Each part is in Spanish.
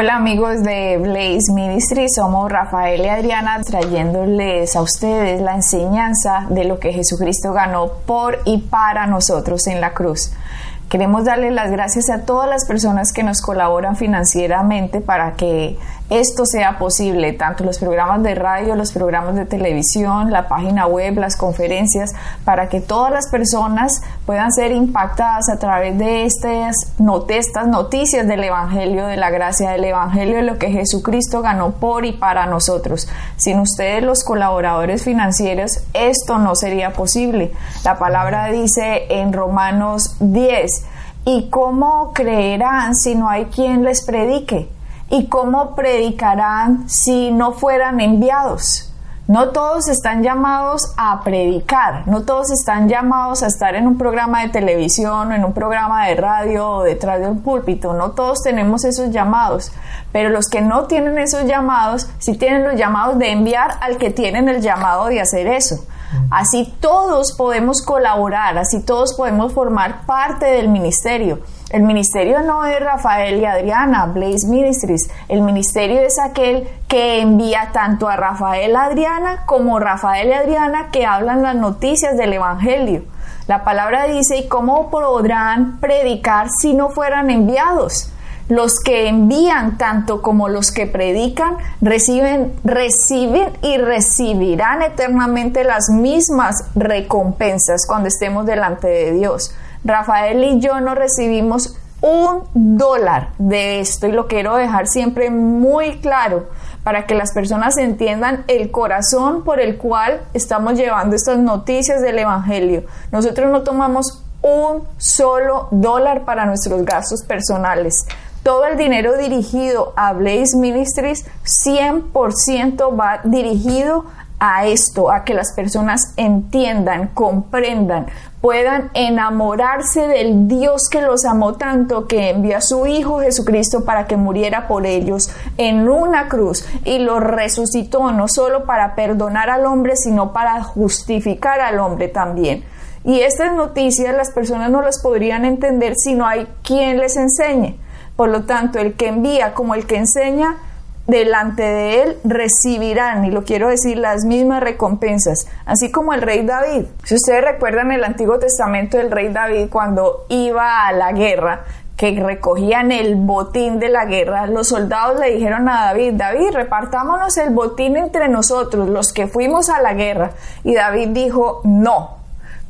Hola amigos de Blaze Ministry, somos Rafael y Adriana trayéndoles a ustedes la enseñanza de lo que Jesucristo ganó por y para nosotros en la cruz. Queremos darle las gracias a todas las personas que nos colaboran financieramente para que esto sea posible, tanto los programas de radio, los programas de televisión, la página web, las conferencias, para que todas las personas puedan ser impactadas a través de estas, noticias del Evangelio, de la gracia del Evangelio, de lo que Jesucristo ganó por y para nosotros. Sin ustedes, los colaboradores financieros, esto no sería posible. La palabra dice en Romanos 10, ¿y cómo creerán si no hay quien les predique? ¿Y cómo predicarán si no fueran enviados? No todos están llamados a predicar, no todos están llamados a estar en un programa de televisión, en un programa de radio o detrás de un púlpito, no todos tenemos esos llamados, pero los que no tienen esos llamados, sí tienen los llamados de enviar al que tienen el llamado de hacer eso. Así todos podemos colaborar, así todos podemos formar parte del ministerio. El ministerio no es Rafael y Adriana, Blaze Ministries. El ministerio es aquel que envía tanto a Rafael y Adriana como Rafael y Adriana que hablan las noticias del Evangelio. La palabra dice, ¿y cómo podrán predicar si no fueran enviados? Los que envían tanto como los que predican reciben, reciben y recibirán eternamente las mismas recompensas cuando estemos delante de Dios. Rafael y yo no recibimos un dólar de esto y lo quiero dejar siempre muy claro para que las personas entiendan el corazón por el cual estamos llevando estas noticias del Evangelio. Nosotros no tomamos un solo dólar para nuestros gastos personales. Todo el dinero dirigido a Blaze Ministries 100% va dirigido a esto, a que las personas entiendan, comprendan, puedan enamorarse del Dios que los amó tanto, que envió a su Hijo Jesucristo para que muriera por ellos en una cruz y lo resucitó no solo para perdonar al hombre, sino para justificar al hombre también. Y estas noticias las personas no las podrían entender si no hay quien les enseñe. Por lo tanto, el que envía como el que enseña delante de él recibirán, y lo quiero decir, las mismas recompensas, así como el rey David. Si ustedes recuerdan el Antiguo Testamento del rey David cuando iba a la guerra, que recogían el botín de la guerra, los soldados le dijeron a David, David, repartámonos el botín entre nosotros, los que fuimos a la guerra. Y David dijo, no,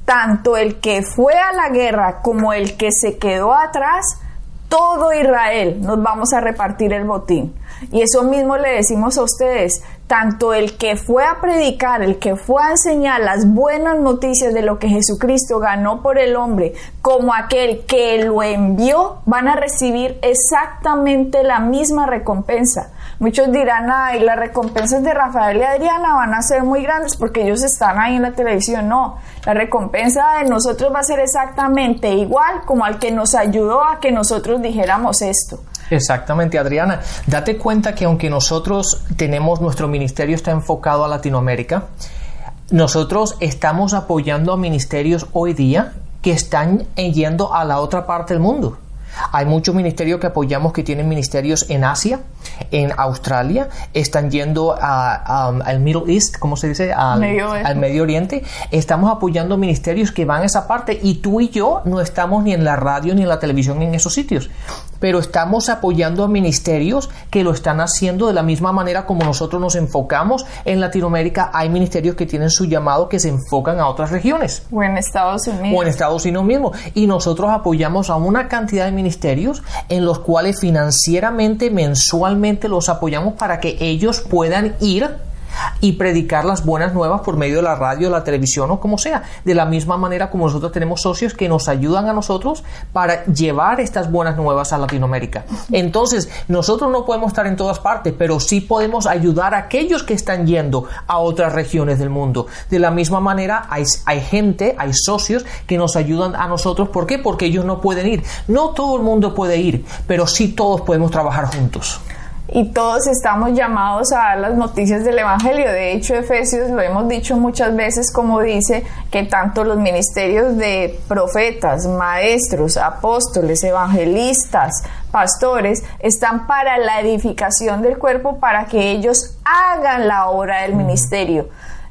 tanto el que fue a la guerra como el que se quedó atrás, todo Israel nos vamos a repartir el botín. Y eso mismo le decimos a ustedes, tanto el que fue a predicar, el que fue a enseñar las buenas noticias de lo que Jesucristo ganó por el hombre, como aquel que lo envió, van a recibir exactamente la misma recompensa. Muchos dirán, ay, las recompensas de Rafael y Adriana van a ser muy grandes porque ellos están ahí en la televisión. No, la recompensa de nosotros va a ser exactamente igual como al que nos ayudó a que nosotros dijéramos esto. Exactamente, Adriana. Date cuenta que aunque nosotros tenemos, nuestro ministerio está enfocado a Latinoamérica, nosotros estamos apoyando a ministerios hoy día que están yendo a la otra parte del mundo. Hay muchos ministerios que apoyamos que tienen ministerios en Asia, en Australia, están yendo al Middle East, ¿cómo se dice? Al Medio, Oriente. Estamos apoyando ministerios que van a esa parte y tú y yo no estamos ni en la radio ni en la televisión en esos sitios pero estamos apoyando a ministerios que lo están haciendo de la misma manera como nosotros nos enfocamos en Latinoamérica. Hay ministerios que tienen su llamado que se enfocan a otras regiones. O en Estados Unidos. O en Estados Unidos mismo. Y nosotros apoyamos a una cantidad de ministerios en los cuales financieramente, mensualmente los apoyamos para que ellos puedan ir y predicar las buenas nuevas por medio de la radio, la televisión o como sea. De la misma manera como nosotros tenemos socios que nos ayudan a nosotros para llevar estas buenas nuevas a Latinoamérica. Entonces, nosotros no podemos estar en todas partes, pero sí podemos ayudar a aquellos que están yendo a otras regiones del mundo. De la misma manera, hay, hay gente, hay socios que nos ayudan a nosotros. ¿Por qué? Porque ellos no pueden ir. No todo el mundo puede ir, pero sí todos podemos trabajar juntos y todos estamos llamados a dar las noticias del Evangelio. De hecho, Efesios lo hemos dicho muchas veces, como dice, que tanto los ministerios de profetas, maestros, apóstoles, evangelistas, pastores, están para la edificación del cuerpo, para que ellos hagan la obra del ministerio.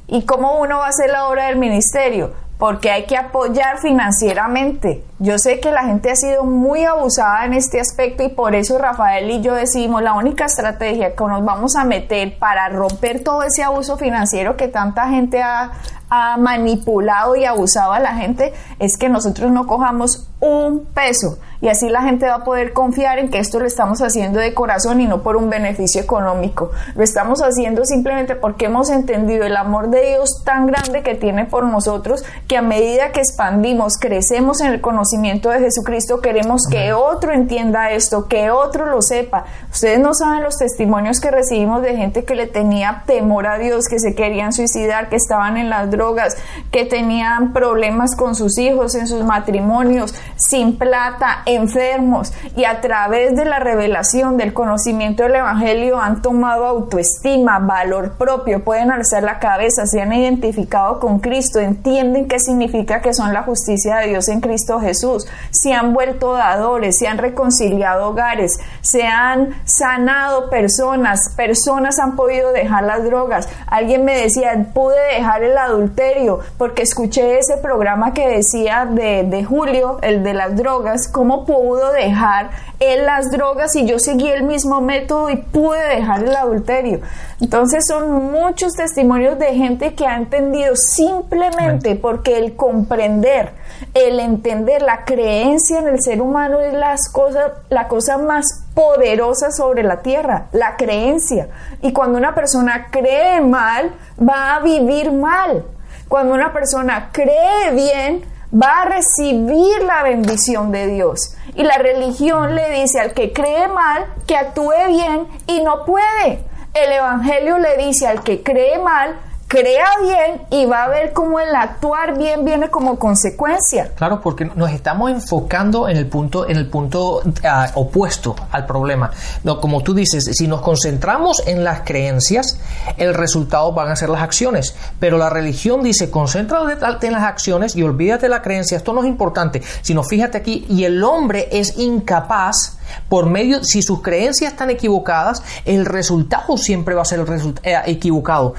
¿Y cómo uno va a hacer la obra del ministerio? Porque hay que apoyar financieramente. Yo sé que la gente ha sido muy abusada en este aspecto y por eso Rafael y yo decidimos la única estrategia que nos vamos a meter para romper todo ese abuso financiero que tanta gente ha, ha manipulado y abusado a la gente es que nosotros no cojamos un peso y así la gente va a poder confiar en que esto lo estamos haciendo de corazón y no por un beneficio económico. Lo estamos haciendo simplemente porque hemos entendido el amor de Dios tan grande que tiene por nosotros que a medida que expandimos, crecemos en el conocimiento de Jesucristo, queremos que otro entienda esto, que otro lo sepa. Ustedes no saben los testimonios que recibimos de gente que le tenía temor a Dios, que se querían suicidar, que estaban en las drogas, que tenían problemas con sus hijos, en sus matrimonios, sin plata, enfermos y a través de la revelación del conocimiento del Evangelio han tomado autoestima, valor propio, pueden alzar la cabeza, se han identificado con Cristo, entienden qué significa que son la justicia de Dios en Cristo Jesús, se han vuelto dadores, se han reconciliado hogares, se han sanado personas, personas han podido dejar las drogas. Alguien me decía, pude dejar el adulterio porque escuché ese programa que decía de, de Julio, el de las drogas, cómo pudo dejar él las drogas y yo seguí el mismo método y pude dejar el adulterio. Entonces son muchos testimonios de gente que ha entendido simplemente porque el comprender, el entender la creencia en el ser humano es las cosas, la cosa más poderosa sobre la tierra, la creencia. Y cuando una persona cree mal, va a vivir mal. Cuando una persona cree bien, va a recibir la bendición de Dios. Y la religión le dice al que cree mal que actúe bien y no puede. El Evangelio le dice al que cree mal crea bien y va a ver cómo el actuar bien viene como consecuencia. Claro, porque nos estamos enfocando en el punto, en el punto ah, opuesto al problema. No, como tú dices, si nos concentramos en las creencias, el resultado van a ser las acciones. Pero la religión dice, concéntrate en las acciones y olvídate de la creencia. Esto no es importante, sino fíjate aquí, y el hombre es incapaz por medio, si sus creencias están equivocadas, el resultado siempre va a ser el eh, equivocado.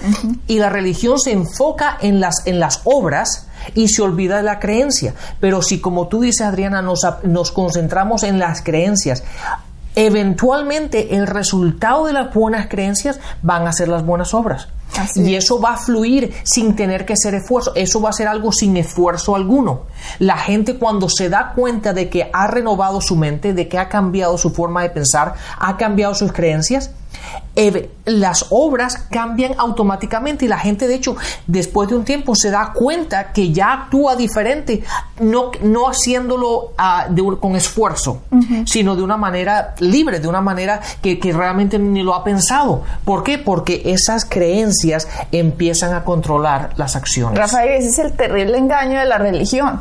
Y la religión se enfoca en las, en las obras y se olvida de la creencia. Pero si, como tú dices, Adriana, nos, nos concentramos en las creencias, eventualmente el resultado de las buenas creencias van a ser las buenas obras. y eso va a fluir sin tener que hacer esfuerzo. Eso va a ser algo sin esfuerzo alguno. La gente cuando se da cuenta de que ha renovado su mente, de que ha cambiado su forma de pensar, ha cambiado sus creencias, las obras cambian automáticamente y la gente de hecho después de un tiempo se da cuenta que ya actúa diferente, no, no haciéndolo ah, con esfuerzo, sino de una manera libre, de una manera que, que, realmente ni lo ha pensado. ¿Por qué? Porque esas creencias empiezan a controlar las acciones. Rafael, ese es el terrible engaño de la religión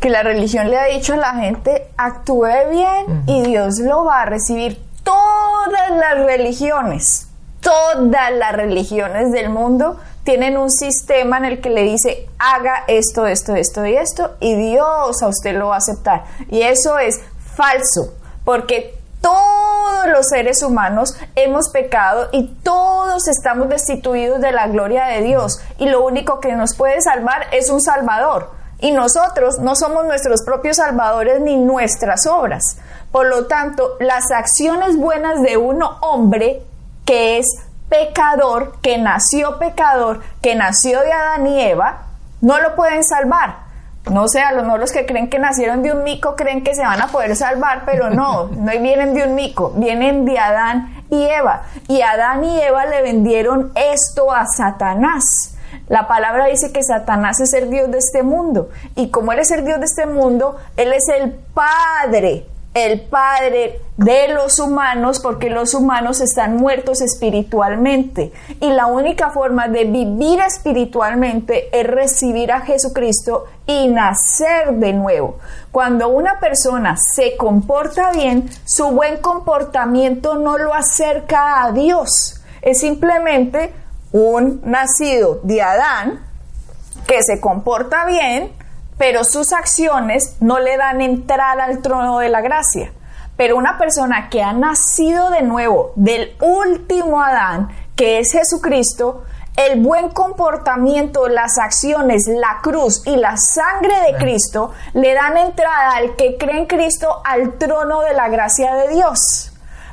que la religión le ha dicho a la gente actúe bien y Dios lo va a recibir todas las religiones, todas las religiones del mundo tienen un sistema en el que le dice haga esto, esto, esto y esto y Dios a usted lo va a aceptar. Y eso es falso, porque todos los seres humanos hemos pecado y todos estamos destituidos de la gloria de Dios y lo único que nos puede salvar es un Salvador. Y nosotros no somos nuestros propios salvadores ni nuestras obras. Por lo tanto, las acciones buenas de un hombre que es pecador, que nació pecador, que nació de Adán y Eva, no lo pueden salvar. No sé, a lo mejor los que creen que nacieron de un mico creen que se van a poder salvar, pero no, no vienen de un mico, vienen de Adán y Eva. Y Adán y Eva le vendieron esto a Satanás. La palabra dice que Satanás es el Dios de este mundo. Y como Él es el Dios de este mundo, Él es el Padre el Padre de los humanos porque los humanos están muertos espiritualmente y la única forma de vivir espiritualmente es recibir a Jesucristo y nacer de nuevo. Cuando una persona se comporta bien, su buen comportamiento no lo acerca a Dios. Es simplemente un nacido de Adán que se comporta bien, pero sus acciones no le dan entrada al trono de la gracia. Pero una persona que ha nacido de nuevo del último Adán, que es Jesucristo, el buen comportamiento, las acciones, la cruz y la sangre de Cristo le dan entrada al que cree en Cristo al trono de la gracia de Dios.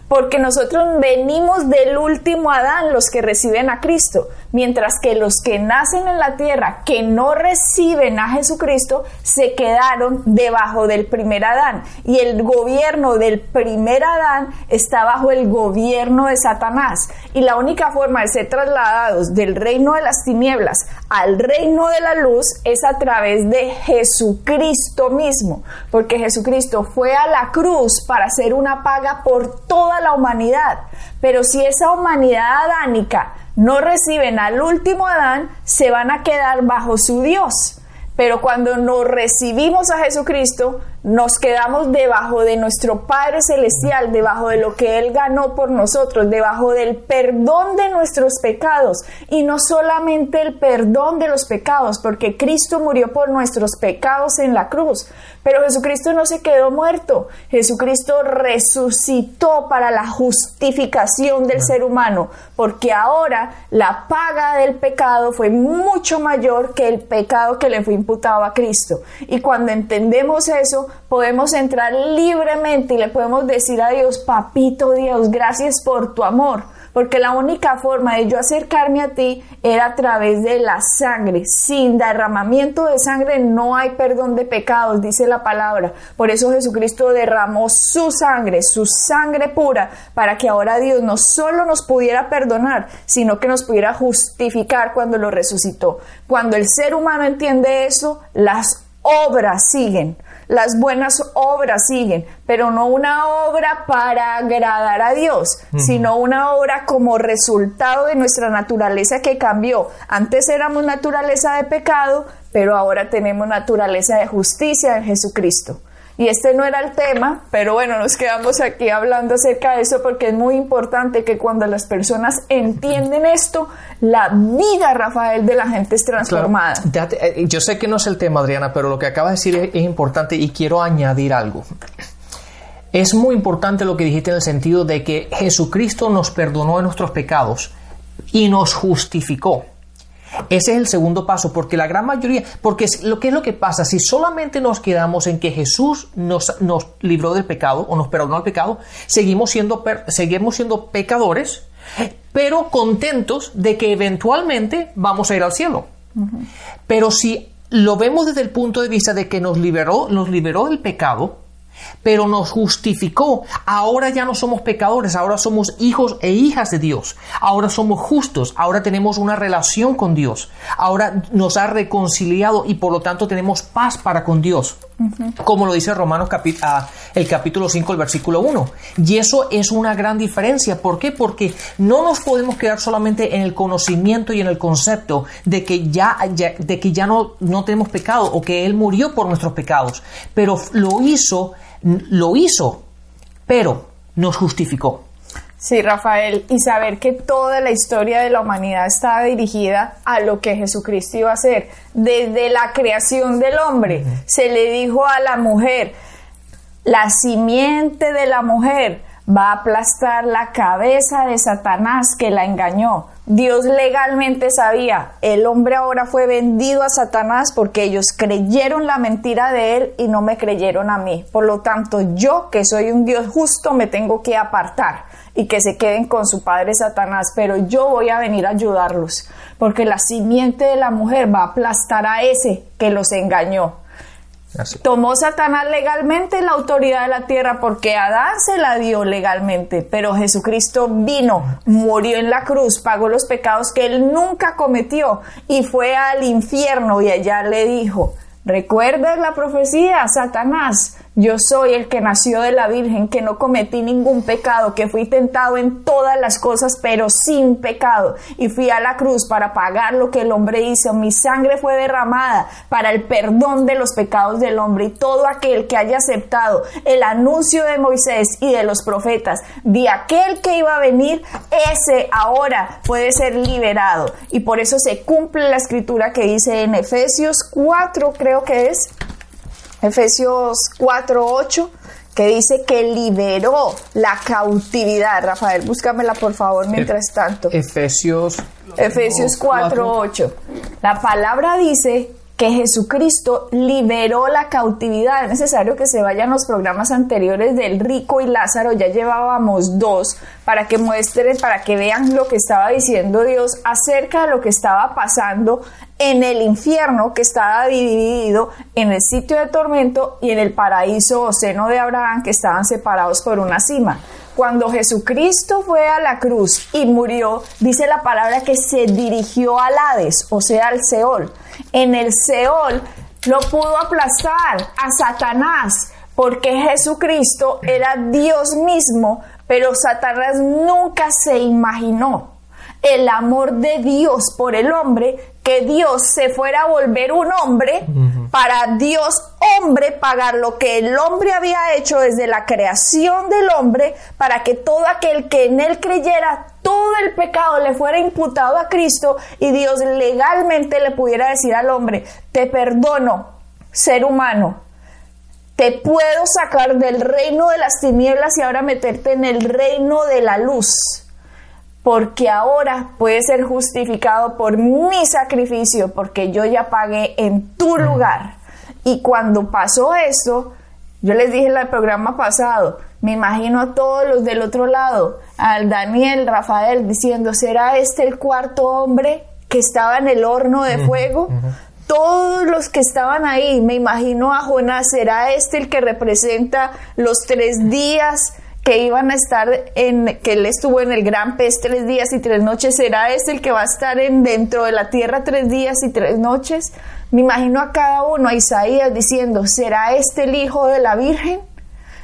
Porque nosotros venimos del último Adán, los que reciben a Cristo, mientras que los que nacen en la tierra, que no reciben a Jesucristo, se quedaron debajo del primer Adán. Y el gobierno del primer Adán está bajo el gobierno de Satanás. Y la única forma de ser trasladados del reino de las tinieblas al reino de la luz es a través de Jesucristo mismo, porque Jesucristo fue a la cruz para hacer una paga por toda la humanidad. Pero si esa humanidad adánica no reciben al último Adán, se van a quedar bajo su Dios. Pero cuando nos recibimos a Jesucristo, nos quedamos debajo de nuestro Padre Celestial, debajo de lo que Él ganó por nosotros, debajo del perdón de nuestros pecados. Y no solamente el perdón de los pecados, porque Cristo murió por nuestros pecados en la cruz. Pero Jesucristo no se quedó muerto. Jesucristo resucitó para la justificación del ser humano, porque ahora la paga del pecado fue mucho mayor que el pecado que le fue imputado a Cristo. Y cuando entendemos eso, podemos entrar libremente y le podemos decir a Dios, papito Dios, gracias por tu amor, porque la única forma de yo acercarme a ti era a través de la sangre. Sin derramamiento de sangre no hay perdón de pecados, dice la palabra. Por eso Jesucristo derramó su sangre, su sangre pura, para que ahora Dios no solo nos pudiera perdonar, sino que nos pudiera justificar cuando lo resucitó. Cuando el ser humano entiende eso, las obras siguen las buenas obras siguen, pero no una obra para agradar a Dios, sino una obra como resultado de nuestra naturaleza que cambió. Antes éramos naturaleza de pecado, pero ahora tenemos naturaleza de justicia en Jesucristo. Y este no era el tema, pero bueno, nos quedamos aquí hablando acerca de eso porque es muy importante que cuando las personas entienden esto, la vida, Rafael, de la gente es transformada. Eh, yo sé que no es el tema, Adriana, pero lo que acaba de decir es, importante y quiero añadir algo. Es muy importante lo que dijiste en el sentido de que Jesucristo nos perdonó de nuestros pecados y nos justificó. Ese es el segundo paso, porque la gran mayoría, porque lo que es lo que pasa, si solamente nos quedamos en que Jesús nos, nos libró del pecado o nos perdonó el pecado, seguimos siendo, seguimos siendo pecadores, pero contentos de que eventualmente vamos a ir al cielo. Pero si lo vemos desde el punto de vista de que nos liberó, nos liberó del pecado, pero nos justificó. Ahora ya no somos pecadores, ahora somos hijos e hijas de Dios. Ahora somos justos, ahora tenemos una relación con Dios. Ahora nos ha reconciliado y por lo tanto tenemos paz para con Dios. Como lo dice Romanos ah, el capítulo 5, el versículo 1. Y eso es una gran diferencia. ¿Por qué? Porque no nos podemos quedar solamente en el conocimiento y en el concepto de que ya, de que ya no, no tenemos pecado o que Él murió por nuestros pecados. Pero lo hizo lo hizo, pero nos justificó. Sí, Rafael, y saber que toda la historia de la humanidad estaba dirigida a lo que Jesucristo iba a hacer. Desde la creación del hombre, se le dijo a la mujer, la simiente de la mujer va a aplastar la cabeza de Satanás que la engañó. Dios legalmente sabía, el hombre ahora fue vendido a Satanás porque ellos creyeron la mentira de él y no me creyeron a mí. Por lo tanto, yo que soy un Dios justo me tengo que apartar y que se queden con su padre Satanás, pero yo voy a venir a ayudarlos, porque la simiente de la mujer va a aplastar a ese que los engañó. Tomó Satanás legalmente la autoridad de la tierra porque Adán se la dio legalmente, pero Jesucristo vino, murió en la cruz, pagó los pecados que él nunca cometió y fue al infierno y allá le dijo, ¿recuerdas la profecía, Satanás? Yo soy el que nació de la Virgen, que no cometí ningún pecado, que fui tentado en todas las cosas, pero sin pecado. Y fui a la cruz para pagar lo que el hombre hizo. Mi sangre fue derramada para el perdón de los pecados del hombre. Y todo aquel que haya aceptado el anuncio de Moisés y de los profetas de aquel que iba a venir, ese ahora puede ser liberado. Y por eso se cumple la escritura que dice en Efesios 4, creo que es, Efesios 4:8, que dice que liberó la cautividad. Rafael, búscamela por favor mientras tanto. Efesios Efesios 4:8. La palabra dice que Jesucristo liberó la cautividad. Es necesario que se vayan los programas anteriores del rico y Lázaro, ya llevábamos dos, para que muestren, para que vean lo que estaba diciendo Dios acerca de lo que estaba pasando en el infierno que estaba dividido en el sitio de tormento y en el paraíso o seno de Abraham que estaban separados por una cima. Cuando Jesucristo fue a la cruz y murió, dice la palabra que se dirigió al Hades, o sea, al Seol. En el Seol lo pudo aplastar a Satanás, porque Jesucristo era Dios mismo, pero Satanás nunca se imaginó el amor de Dios por el hombre, que Dios se fuera a volver un hombre para Dios hombre pagar lo que el hombre había hecho desde la creación del hombre para que todo aquel que en él creyera todo el pecado le fuera imputado a Cristo y Dios legalmente le pudiera decir al hombre, te perdono, ser humano, te puedo sacar del reino de las tinieblas y ahora meterte en el reino de la luz porque ahora puede ser justificado por mi sacrificio, porque yo ya pagué en tu lugar. Y cuando pasó eso, yo les dije en el programa pasado, me imagino a todos los del otro lado, al Daniel, Rafael, diciendo, ¿será este el cuarto hombre que estaba en el horno de fuego? Todos los que estaban ahí, me imagino a Jonás, ¿será este el que representa los tres días que iban a estar en, que él estuvo en el gran pez tres días y tres noches, ¿será este el que va a estar en, dentro de la tierra tres días y tres noches? Me imagino a cada uno, a Isaías diciendo, ¿será este el hijo de la Virgen?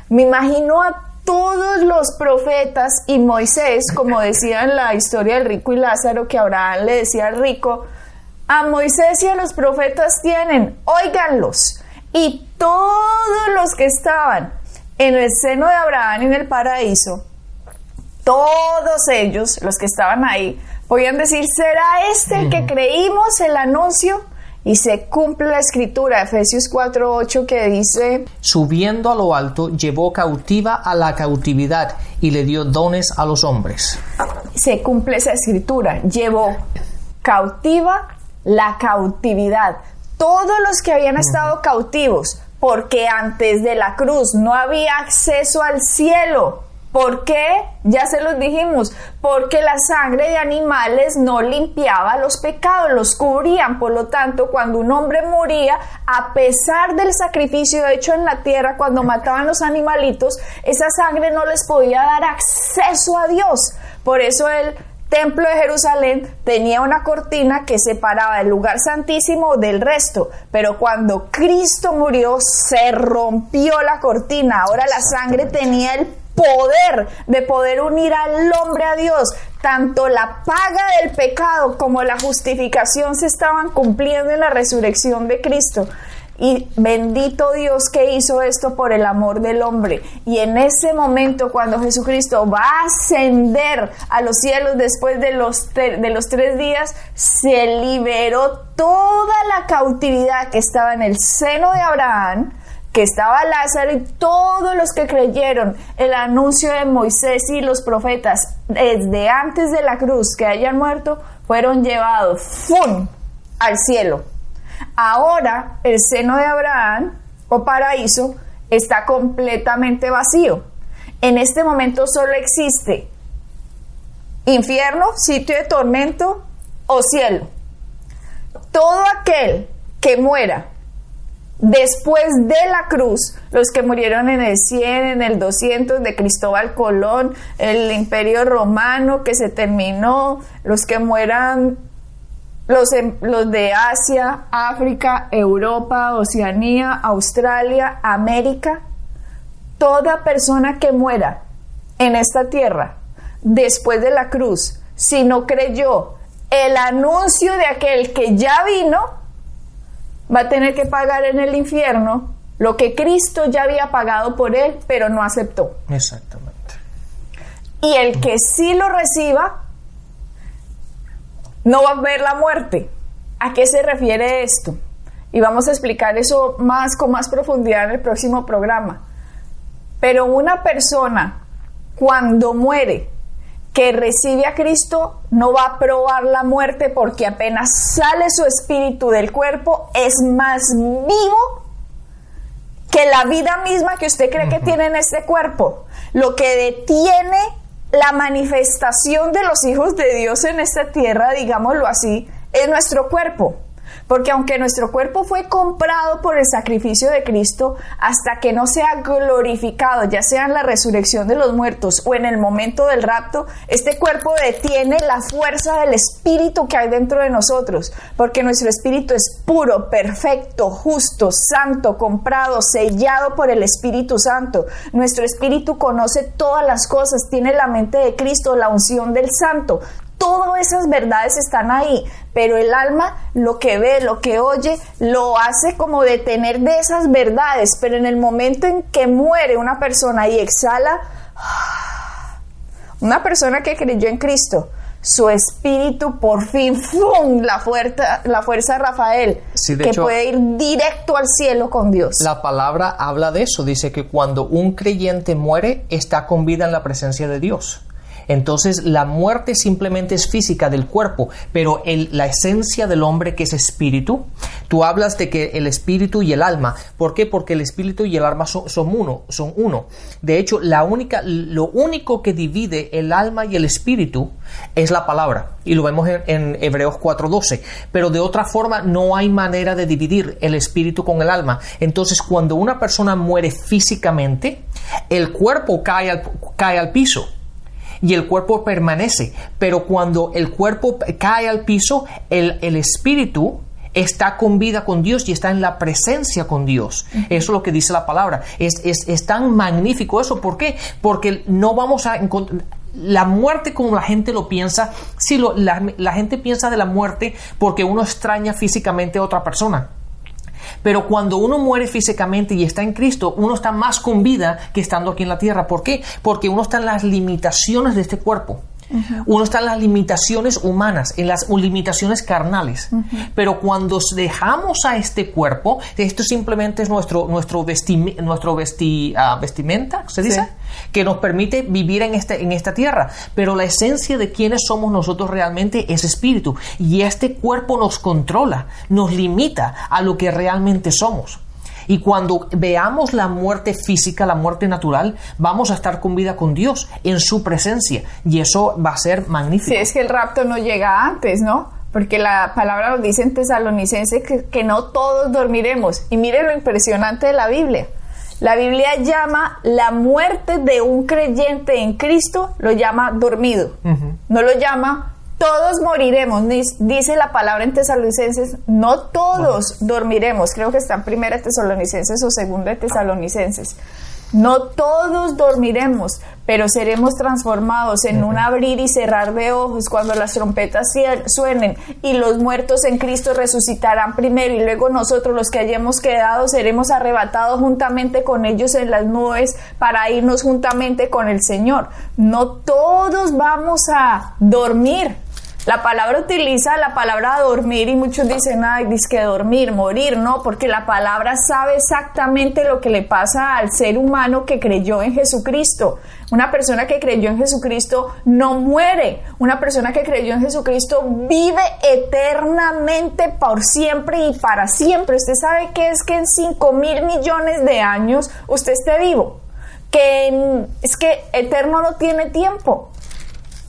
Me imagino a todos los profetas y Moisés, como decía en la historia del rico y Lázaro, que Abraham le decía al rico, a Moisés y a los profetas tienen, óiganlos. Y todos los que estaban en el seno de Abraham en el paraíso, todos ellos, los que estaban ahí, podían decir, ¿será este el que creímos el anuncio? Y se cumple la escritura, Efesios 4:8, que dice, Subiendo a lo alto, llevó cautiva a la cautividad y le dio dones a los hombres. Se cumple esa escritura, llevó cautiva la cautividad. Todos los que habían estado cautivos, porque antes de la cruz no había acceso al cielo. ¿Por qué? Ya se los dijimos, porque la sangre de animales no limpiaba los pecados, los cubrían. Por lo tanto, cuando un hombre moría, a pesar del sacrificio hecho en la tierra, cuando mataban los animalitos, esa sangre no les podía dar acceso a Dios. Por eso él templo de Jerusalén tenía una cortina que separaba el lugar santísimo del resto, pero cuando Cristo murió se rompió la cortina, ahora la sangre tenía el poder de poder unir al hombre a Dios. Tanto la paga del pecado como la justificación se estaban cumpliendo en la resurrección de Cristo. Y bendito Dios que hizo esto por el amor del hombre. Y en ese momento cuando Jesucristo va a ascender a los cielos después de los, de los tres días, se liberó toda la cautividad que estaba en el seno de Abraham, que estaba Lázaro y todos los que creyeron el anuncio de Moisés y los profetas desde antes de la cruz que hayan muerto, fueron llevados ¡fum! al cielo. Ahora el seno de Abraham o paraíso está completamente vacío. En este momento solo existe infierno, sitio de tormento o cielo. Todo aquel que muera después de la cruz, los que murieron en el 100, en el 200 de Cristóbal Colón, el imperio romano que se terminó, los que mueran, los, los de Asia, África, Europa, Oceanía, Australia, América, toda persona que muera en esta tierra después de la cruz, si no creyó el anuncio de aquel que ya vino, va a tener que pagar en el infierno lo que Cristo ya había pagado por él, pero no aceptó. Exactamente. Y el que sí lo reciba, no va a ver la muerte. ¿A qué se refiere esto? Y vamos a explicar eso más con más profundidad en el próximo programa. Pero una persona, cuando muere, que recibe a Cristo no va a probar la muerte porque apenas sale su espíritu del cuerpo es más vivo que la vida misma que usted cree que tiene en este cuerpo. Lo que detiene la manifestación de los hijos de Dios en esta tierra, digámoslo así, es nuestro cuerpo. Porque aunque nuestro cuerpo fue comprado por el sacrificio de Cristo, hasta que no sea glorificado, ya sea en la resurrección de los muertos o en el momento del rapto, este cuerpo detiene la fuerza del espíritu que hay dentro de nosotros. Porque nuestro espíritu es puro, perfecto, justo, santo, comprado, sellado por el Espíritu Santo. Nuestro espíritu conoce todas las cosas, tiene la mente de Cristo, la unción del Santo todas esas verdades están ahí, pero el alma lo que ve, lo que oye, lo hace como detener de esas verdades, pero en el momento en que muere una persona y exhala, una persona que creyó en Cristo, su espíritu por fin, ¡fum! La fuerza, la fuerza de Rafael, que puede ir directo al cielo con Dios. La palabra habla de eso, dice que cuando un creyente muere, está con vida en la presencia de Dios. Entonces la muerte simplemente es física del cuerpo, pero la esencia del hombre que es espíritu, tú hablas de que el espíritu y el alma, ¿por qué? Porque el espíritu y el alma son, uno, son uno. De hecho, la única, lo único que divide el alma y el espíritu es la palabra, y lo vemos en, en Hebreos 4:12, pero de otra forma no hay manera de dividir el espíritu con el alma. Entonces, cuando una persona muere físicamente, el cuerpo cae al, cae al piso y el cuerpo permanece. Pero cuando el cuerpo cae al piso, el, espíritu está con vida con Dios y está en la presencia con Dios. Eso es lo que dice la palabra. Es, es, tan magnífico eso. ¿Por qué? Porque no vamos a encontrar... La muerte como la gente lo piensa, si lo, la, la gente piensa de la muerte porque uno extraña físicamente a otra persona. Pero cuando uno muere físicamente y está en Cristo, uno está más con vida que estando aquí en la tierra. ¿Por qué? Porque uno está en las limitaciones de este cuerpo. Uno está en las limitaciones humanas, en las limitaciones carnales. Pero cuando dejamos a este cuerpo, esto simplemente es nuestro, nuestro, nuestro ah, vestimenta, ¿se dice? Que nos permite vivir en, este, en esta tierra. Pero la esencia de quiénes somos nosotros realmente es espíritu. Y este cuerpo nos controla, nos limita a lo que realmente somos. Y cuando veamos la muerte física, la muerte natural, vamos a estar con vida con Dios, en su presencia. Y eso va a ser magnífico. Sí, es que el rapto no llega antes, ¿no? Porque la palabra nos dice en tesalonicense que, que no todos dormiremos. Y mire lo impresionante de la Biblia. La Biblia llama la muerte de un creyente en Cristo, lo llama dormido. No lo llama todos moriremos, dice la palabra en tesalonicenses, no todos dormiremos, creo que está en primera tesalonicenses o segunda tesalonicenses. No todos dormiremos, pero seremos transformados en un abrir y cerrar de ojos cuando las trompetas suenen y los muertos en Cristo resucitarán primero y luego nosotros los que hayamos quedado seremos arrebatados juntamente con ellos en las nubes para irnos juntamente con el Señor. No todos vamos a dormir, la palabra utiliza la palabra dormir y muchos dicen, ay, que dormir, morir, no, porque la palabra sabe exactamente lo que le pasa al ser humano que creyó en Jesucristo. Una persona que creyó en Jesucristo no muere. Una persona que creyó en Jesucristo vive eternamente por siempre y para siempre. Usted sabe que es que en 5 mil millones de años usted esté vivo. Que es que eterno no tiene tiempo.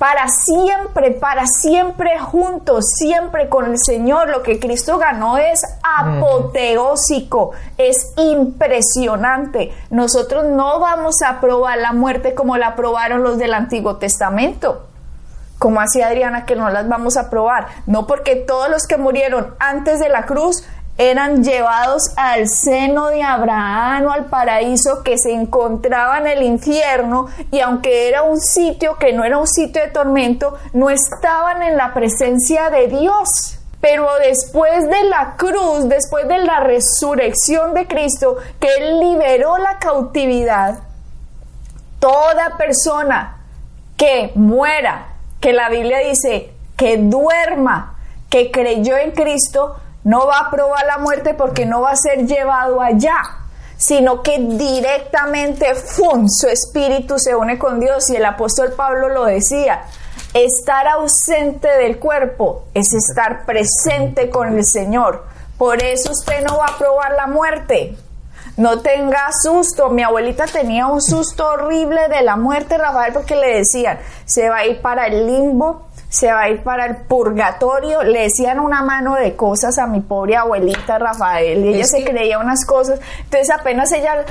Para siempre, para siempre juntos, siempre con el Señor. Lo que Cristo ganó es apoteósico, es impresionante. Nosotros no vamos a probar la muerte como la probaron los del Antiguo Testamento. Como hacía Adriana, que no las vamos a probar. No porque todos los que murieron antes de la cruz eran llevados al seno de Abraham o al paraíso que se encontraba en el infierno y aunque era un sitio que no era un sitio de tormento, no estaban en la presencia de Dios. Pero después de la cruz, después de la resurrección de Cristo, que Él liberó la cautividad, toda persona que muera, que la Biblia dice que duerma, que creyó en Cristo, no va a probar la muerte porque no va a ser llevado allá, sino que directamente su espíritu se une con Dios y el apóstol Pablo lo decía. Estar ausente del cuerpo es estar presente con el Señor. Por eso usted no va a probar la muerte. No tenga susto. Mi abuelita tenía un susto horrible de la muerte, Rafael, porque le decían, se va a ir para el limbo, se va a ir para el purgatorio. Le decían una mano de cosas a mi pobre abuelita Rafael y ella se creía unas cosas. Entonces apenas ella,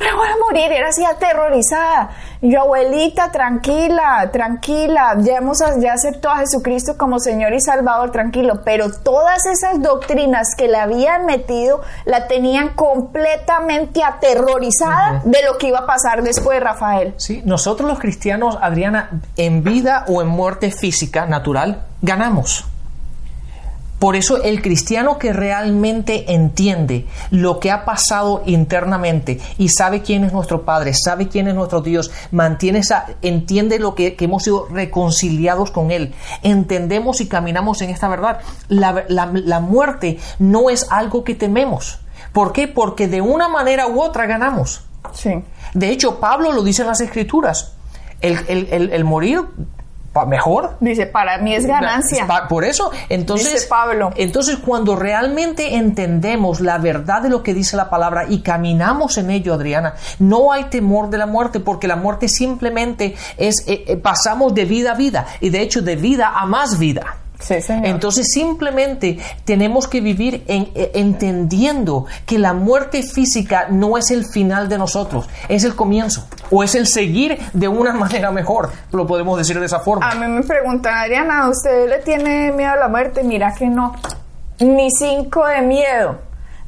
me voy a morir, era así aterrorizada. Y yo, abuelita, tranquila, tranquila, ya, hemos, ya aceptó a Jesucristo como Señor y Salvador, tranquilo. Pero todas esas doctrinas que le habían metido la tenían completamente aterrorizada de lo que iba a pasar después de Rafael. Sí, nosotros los cristianos, Adriana, en vida o en muerte física, natural, ganamos. Por eso el cristiano que realmente entiende lo que ha pasado internamente y sabe quién es nuestro Padre, sabe quién es nuestro Dios, mantiene esa, entiende lo que, hemos sido reconciliados con Él, entendemos y caminamos en esta verdad. La, la muerte no es algo que tememos. ¿Por qué? Porque de una manera u otra ganamos. Sí. De hecho, Pablo lo dice en las Escrituras. El, el, el morir mejor. Dice, para mí es ganancia. Por eso, entonces, dice Pablo. entonces cuando realmente entendemos la verdad de lo que dice la palabra y caminamos en ello, Adriana, no hay temor de la muerte porque la muerte simplemente es, eh, eh, pasamos de vida a vida y de hecho de vida a más vida. Entonces simplemente tenemos que vivir en, eh, entendiendo que la muerte física no es el final de nosotros, es el comienzo o es el seguir de una manera mejor, lo podemos decir de esa forma. A mí me preguntan, Adriana, ¿usted le tiene miedo a la muerte? Mira que no, ni cinco de miedo.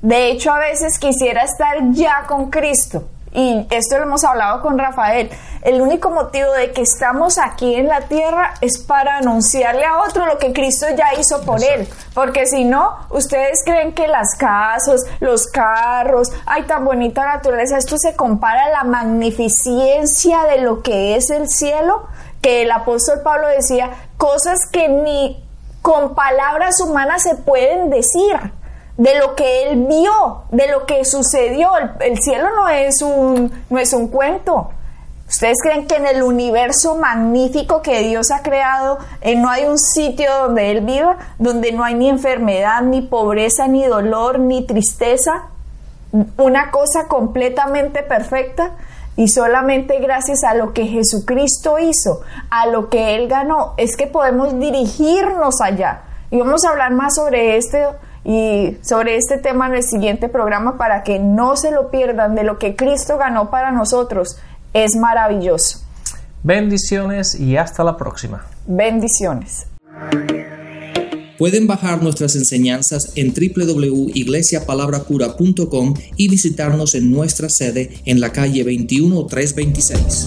De hecho, a veces quisiera estar ya con Cristo y esto lo hemos hablado con Rafael, el único motivo de que estamos aquí en la tierra es para anunciarle a otro lo que Cristo ya hizo por él. Porque si no, ustedes creen que las casas, los carros, hay tan bonita naturaleza, esto se compara a la magnificencia de lo que es el cielo, que el apóstol Pablo decía, cosas que ni con palabras humanas se pueden decir de lo que él vio, de lo que sucedió. El, cielo no es, un, no es un cuento. ¿Ustedes creen que en el universo magnífico que Dios ha creado eh, no hay un sitio donde Él viva, donde no hay ni enfermedad, ni pobreza, ni dolor, ni tristeza? Una cosa completamente perfecta y solamente gracias a lo que Jesucristo hizo, a lo que Él ganó, es que podemos dirigirnos allá. Y vamos a hablar más sobre este y sobre este tema en el siguiente programa para que no se lo pierdan de lo que Cristo ganó para nosotros. Es maravilloso. Bendiciones y hasta la próxima. Bendiciones. Pueden bajar nuestras enseñanzas en www.iglesiapalabracura.com y visitarnos en nuestra sede en la calle 21326.